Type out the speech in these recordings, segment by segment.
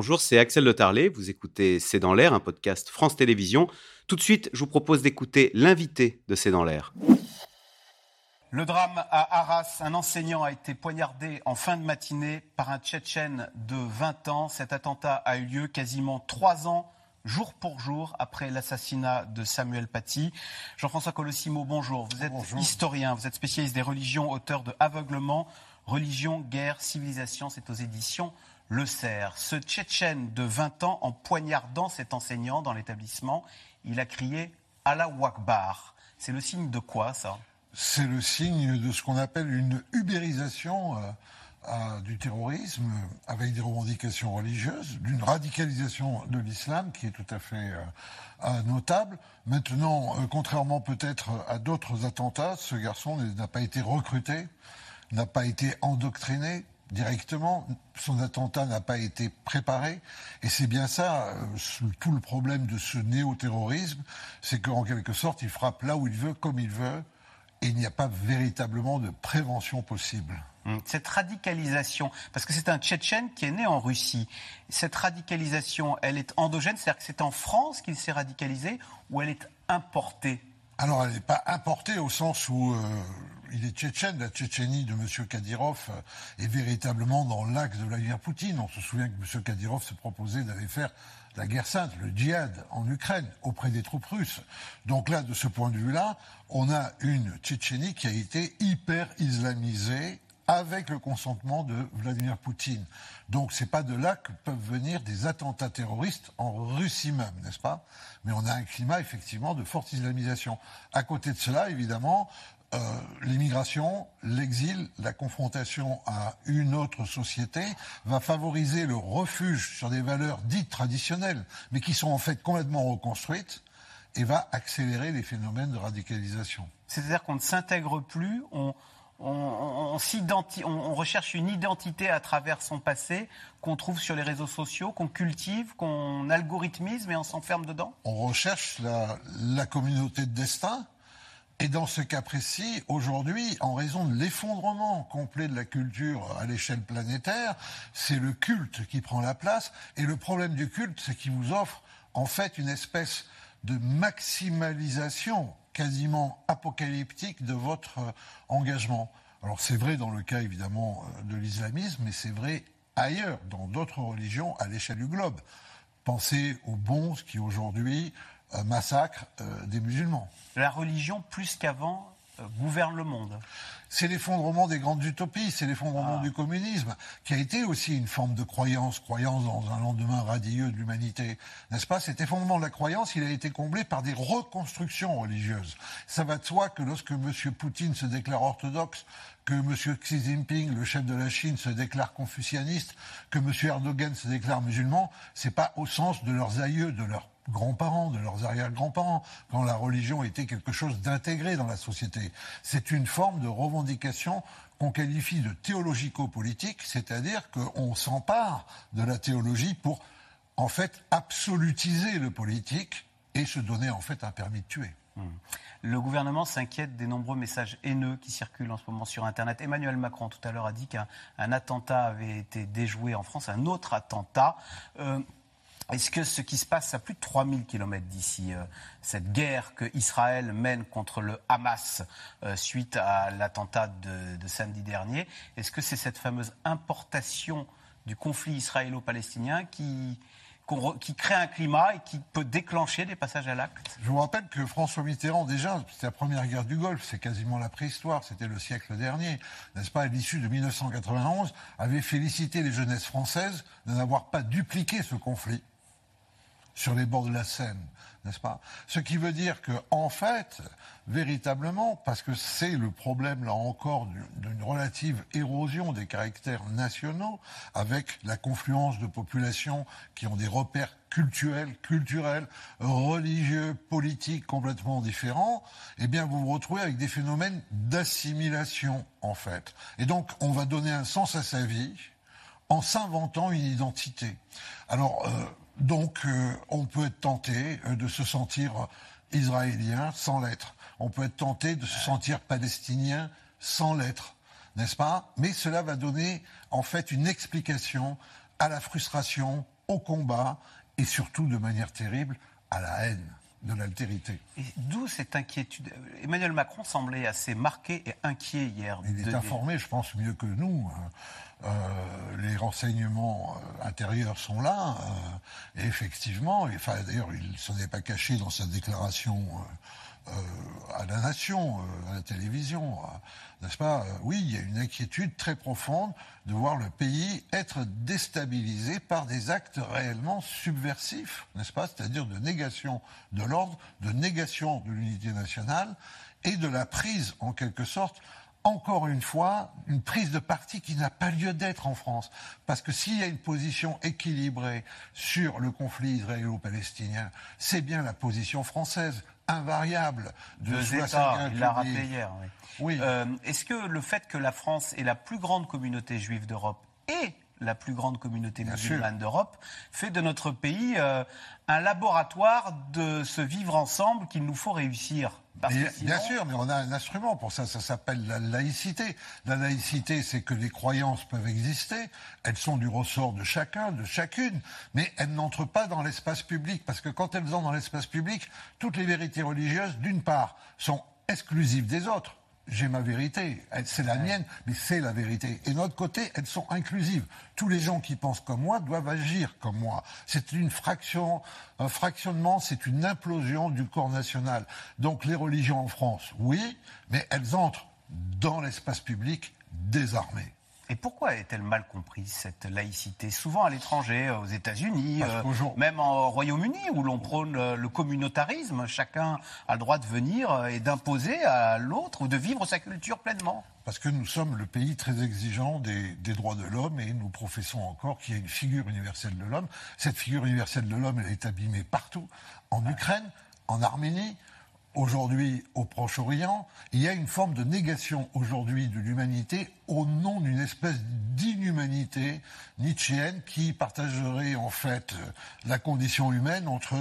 bonjour, c'est Axel Le Tarlet. Vous écoutez C'est dans l'air, un podcast France Télévisions. Tout de suite, je vous propose d'écouter l'invité de C'est dans l'air. Le drame à Arras, un enseignant a été poignardé en fin de matinée par un Tchétchène de 20 ans. Cet attentat a eu lieu quasiment trois ans jour pour jour après l'assassinat de Samuel Paty. Jean-François Colossimo, bonjour. Vous êtes historien, vous êtes spécialiste des religions, auteur de Aveuglement, Religion, guerre, civilisation. C'est aux éditions le Cerf. Ce Tchétchène de 20 ans, en poignardant cet enseignant dans l'établissement, il a crié Allah Wakbar. C'est le signe de quoi, ça? C'est le signe de ce qu'on appelle une ubérisation euh, du terrorisme avec des revendications religieuses, d'une radicalisation de l'islam qui est tout à fait euh, euh, notable. Maintenant, contrairement peut-être à d'autres attentats, ce garçon n'a pas été recruté, n'a pas été endoctriné, directement. Son attentat n'a pas été préparé. Et c'est bien ça, euh, tout le problème de ce néo-terrorisme, c'est qu'en quelque sorte, il frappe là où il veut, comme il veut, et il n'y a pas véritablement de prévention possible. Hum, cette radicalisation, parce que c'est un Tchétchène qui est né en Russie, cette radicalisation, elle est endogène, c'est-à-dire que c'est en France qu'il s'est radicalisé, ou elle est importée? Alors, elle n'est pas importée au sens où euh, il est tchétchène. La Tchétchénie de M. Kadyrov euh, est véritablement dans l'axe de Vladimir Poutine. On se souvient que M. Kadyrov s'est proposé d'aller faire la guerre sainte, le djihad en Ukraine, auprès des troupes russes. Donc là, de ce point de vue-là, on a une Tchétchénie qui a été hyper islamisée avec le consentement de Vladimir Poutine. Donc c'est pas de là que peuvent venir des attentats terroristes en Russie même, n'est-ce pas? Mais on a un climat effectivement de forte islamisation. À côté de cela, évidemment, euh, l'immigration, l'exil, la confrontation à une autre société va favoriser le refuge sur des valeurs dites traditionnelles, mais qui sont en fait complètement reconstruites, et va accélérer les phénomènes de radicalisation. C'est-à-dire qu'on ne s'intègre plus, on, on, on, recherche une identité à travers son passé qu'on trouve sur les réseaux sociaux, qu'on cultive, qu'on algorithmise, mais on s'enferme dedans? On recherche la, la communauté de destin. Et dans ce cas précis, aujourd'hui, en raison de l'effondrement complet de la culture à l'échelle planétaire, c'est le culte qui prend la place. Et le problème du culte, c'est qu'il vous offre en fait une espèce de maximalisation quasiment apocalyptique de votre euh, engagement. Alors c'est vrai dans le cas évidemment euh, de l'islamisme, mais c'est vrai ailleurs, dans d'autres religions à l'échelle du globe. Pensez aux bons qui aujourd'hui euh, massacrent des musulmans. La religion, plus qu'avant, gouverne le monde. C'est l'effondrement des grandes utopies, c'est l'effondrement ah. du communisme, qui a été aussi une forme de croyance, croyance dans un lendemain radieux de l'humanité. N'est-ce pas? Cet effondrement de la croyance, il a été comblé par des reconstructions religieuses. Ça va de soi que lorsque M. Poutine se déclare orthodoxe, que M. Xi Jinping, le chef de la Chine, se déclare confucianiste, que M. Erdogan se déclare musulman, c'est pas au sens de leurs aïeux, de leurs grands-parents, de leurs arrière-grands-parents, quand la religion était quelque chose d'intégré dans la société. C'est une forme de revendication qu'on qualifie de théologico-politique, c'est-à-dire qu'on s'empare de la théologie pour, en fait, absolutiser le politique et se donner, en fait, un permis de tuer. Hmm. Le gouvernement s'inquiète des nombreux messages haineux qui circulent en ce moment sur Internet. Emmanuel Macron, tout à l'heure, a dit qu'un attentat avait été déjoué en France, un autre attentat. Euh, est-ce que ce qui se passe à plus de 3000 km d'ici, euh, cette guerre que Israël mène contre le Hamas euh, suite à l'attentat de, samedi dernier, est-ce que c'est cette fameuse importation du conflit israélo-palestinien qui, qui crée un climat et qui peut déclencher des passages à l'acte? Je vous rappelle que François Mitterrand, déjà, c'était la première guerre du Golfe, c'est quasiment la préhistoire, c'était le siècle dernier, n'est-ce pas, à l'issue de 1991, avait félicité les jeunesses françaises de n'avoir pas dupliqué ce conflit sur les bords de la Seine, n'est-ce pas? Ce qui veut dire que, en fait, véritablement, parce que c'est le problème, là encore, d'une relative érosion des caractères nationaux, avec la confluence de populations qui ont des repères culturels, culturels, religieux, politiques complètement différents, eh bien, vous vous retrouvez avec des phénomènes d'assimilation, en fait. Et donc, on va donner un sens à sa vie en s'inventant une identité. Alors, euh, donc, euh, on peut être tenté euh, de se sentir israélien sans l'être. On peut être tenté de se sentir palestinien sans l'être, n'est-ce pas? Mais cela va donner en fait une explication à la frustration, au combat et surtout de manière terrible à la haine de l'altérité. Et d'où cette inquiétude? Emmanuel Macron semblait assez marqué et inquiet hier. Il est informé, je pense, mieux que nous. Hein. Euh, renseignements euh, intérieurs sont là. Euh, et effectivement, enfin, d'ailleurs, il ne s'en est pas caché dans sa déclaration à la nation, à la télévision, n'est-ce pas? Oui, il y a une inquiétude très profonde de voir le pays être déstabilisé par des actes réellement subversifs, n'est-ce pas? C'est-à-dire de négation de l'ordre, de négation de l'unité nationale et de la prise, en quelque sorte, encore une fois, une prise de parti qui n'a pas lieu d'être en France. Parce que s'il y a une position équilibrée sur le conflit israélo-palestinien, c'est bien la position française, invariable. De Deux États, il l'a rappelé hier. Oui. Euh, est-ce que le fait que la France est la plus grande communauté juive d'Europe et la plus grande communauté musulmane d'Europe, fait de notre pays euh, un laboratoire de ce vivre ensemble qu'il nous faut réussir? Bien sûr, mais on a un instrument pour ça, ça s'appelle la laïcité. La laïcité, c'est que les croyances peuvent exister, elles sont du ressort de chacun, de chacune, mais elles n'entrent pas dans l'espace public, parce que quand elles entrent dans l'espace public, toutes les vérités religieuses, d'une part, sont exclusives des autres j'ai ma vérité, c'est la mienne, mais c'est la vérité. Et de notre côté, elles sont inclusives. Tous les gens qui pensent comme moi doivent agir comme moi. C'est une fraction, un fractionnement, c'est une implosion du corps national. Donc les religions en France, oui, mais elles entrent dans l'espace public désarmées. Et pourquoi est-elle mal comprise, cette laïcité? Souvent à l'étranger, aux États-Unis, euh, même au Royaume-Uni, où l'on prône le communautarisme, chacun a le droit de venir euh, et d'imposer à l'autre ou de vivre sa culture pleinement. Parce que nous sommes le pays très exigeant des, des droits de l'homme et nous professons encore qu'il y a une figure universelle de l'homme. Cette figure universelle de l'homme, elle est abîmée partout, en Ukraine, en Arménie, aujourd'hui au Proche-Orient, il y a une forme de négation aujourd'hui de l'humanité au nom d'une espèce d'inhumanité nietzschéenne qui partagerait en fait la condition humaine entre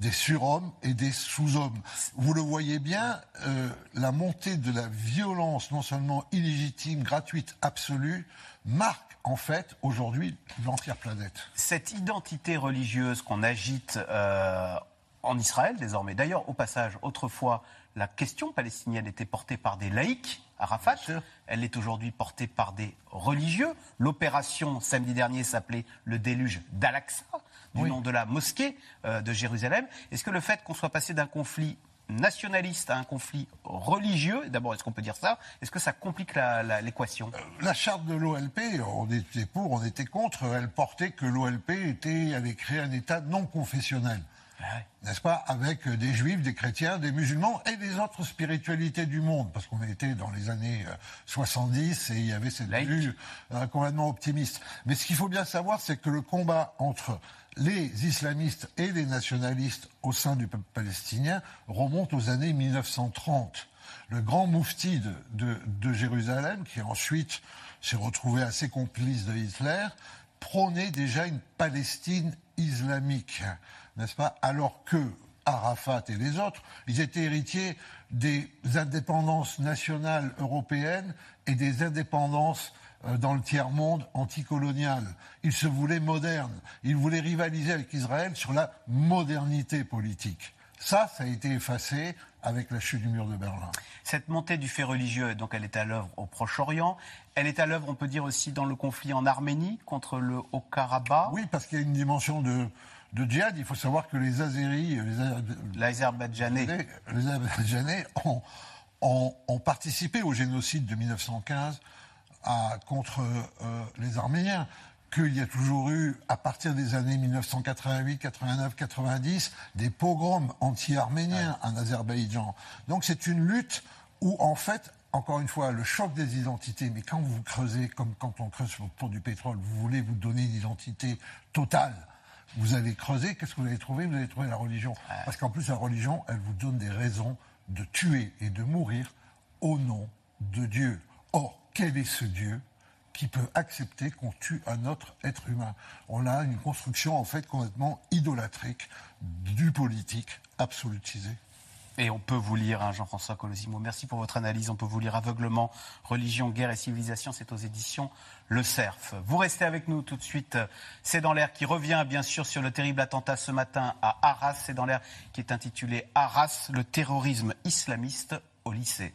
des surhommes et des sous-hommes. Vous le voyez bien, euh, la montée de la violence, non seulement illégitime, gratuite, absolue, marque en fait aujourd'hui l'entière planète. Cette identité religieuse qu'on agite euh, en Israël désormais. D'ailleurs, au passage, autrefois, la question palestinienne était portée par des laïcs à Rafat. Elle est aujourd'hui portée par des religieux. L'opération samedi dernier s'appelait le déluge d'Al-Aqsa, du nom de la mosquée euh, de Jérusalem. Est-ce que le fait qu'on soit passé d'un conflit nationaliste à un conflit religieux, d'abord, est-ce qu'on peut dire ça Est-ce que ça complique l'équation la, euh, la, charte de l'OLP, on était pour, on était contre, elle portait que l'OLP était, avait créé un État non confessionnel. N'est-ce pas Avec des juifs, des chrétiens, des musulmans et des autres spiritualités du monde. Parce qu'on était dans les années 70 euh, et il y avait cette vue euh, complètement optimiste. Mais ce qu'il faut bien savoir, c'est que le combat entre les islamistes et les nationalistes au sein du peuple palestinien remonte aux années 1930. Le grand moufti de, de Jérusalem, qui ensuite s'est retrouvé assez complice de Hitler, prônait déjà une Palestine islamique n'est-ce pas Alors que Arafat et les autres, ils étaient héritiers des indépendances nationales européennes et des indépendances euh, dans le tiers-monde anticolonial. Ils se voulaient modernes. Ils voulaient rivaliser avec Israël sur la modernité politique. Ça, ça a été effacé avec la chute du mur de Berlin. Cette montée du fait religieux, donc elle est à l'œuvre au Proche-Orient. Elle est à l'œuvre, on peut dire aussi, dans le conflit en Arménie contre le Haut-Karabakh. Oui, parce qu'il y a une dimension de, de djihad, il faut savoir que les Azéris, les, Azerbaïdjanais, les ont, participé au génocide de 1915 contre euh, les Arméniens qu'il y a toujours eu, à partir des années 1988, 89, 90, des pogroms anti-arméniens en Azerbaïdjan. Donc c'est une lutte où, en fait, encore une fois, le choc des identités, mais quand vous creusez, comme quand on creuse pour du pétrole, vous voulez vous donner une identité totale vous allez creuser, qu'est-ce que vous allez trouver Vous allez trouver la religion. Parce qu'en plus, la religion, elle vous donne des raisons de tuer et de mourir au nom de Dieu. Or, quel est ce Dieu? Qui peut accepter qu'on tue un autre être humain On a une construction en fait complètement idolâtrique du politique absolutisé. Et on peut vous lire, hein, Jean-François Colosimo. Merci pour votre analyse. On peut vous lire aveuglement, religion, guerre et civilisation. C'est aux éditions Le Cerf. Vous restez avec nous tout de suite. C'est dans l'air qui revient, bien sûr, sur le terrible attentat ce matin à Arras. C'est dans l'air qui est intitulé Arras, le terrorisme islamiste au lycée.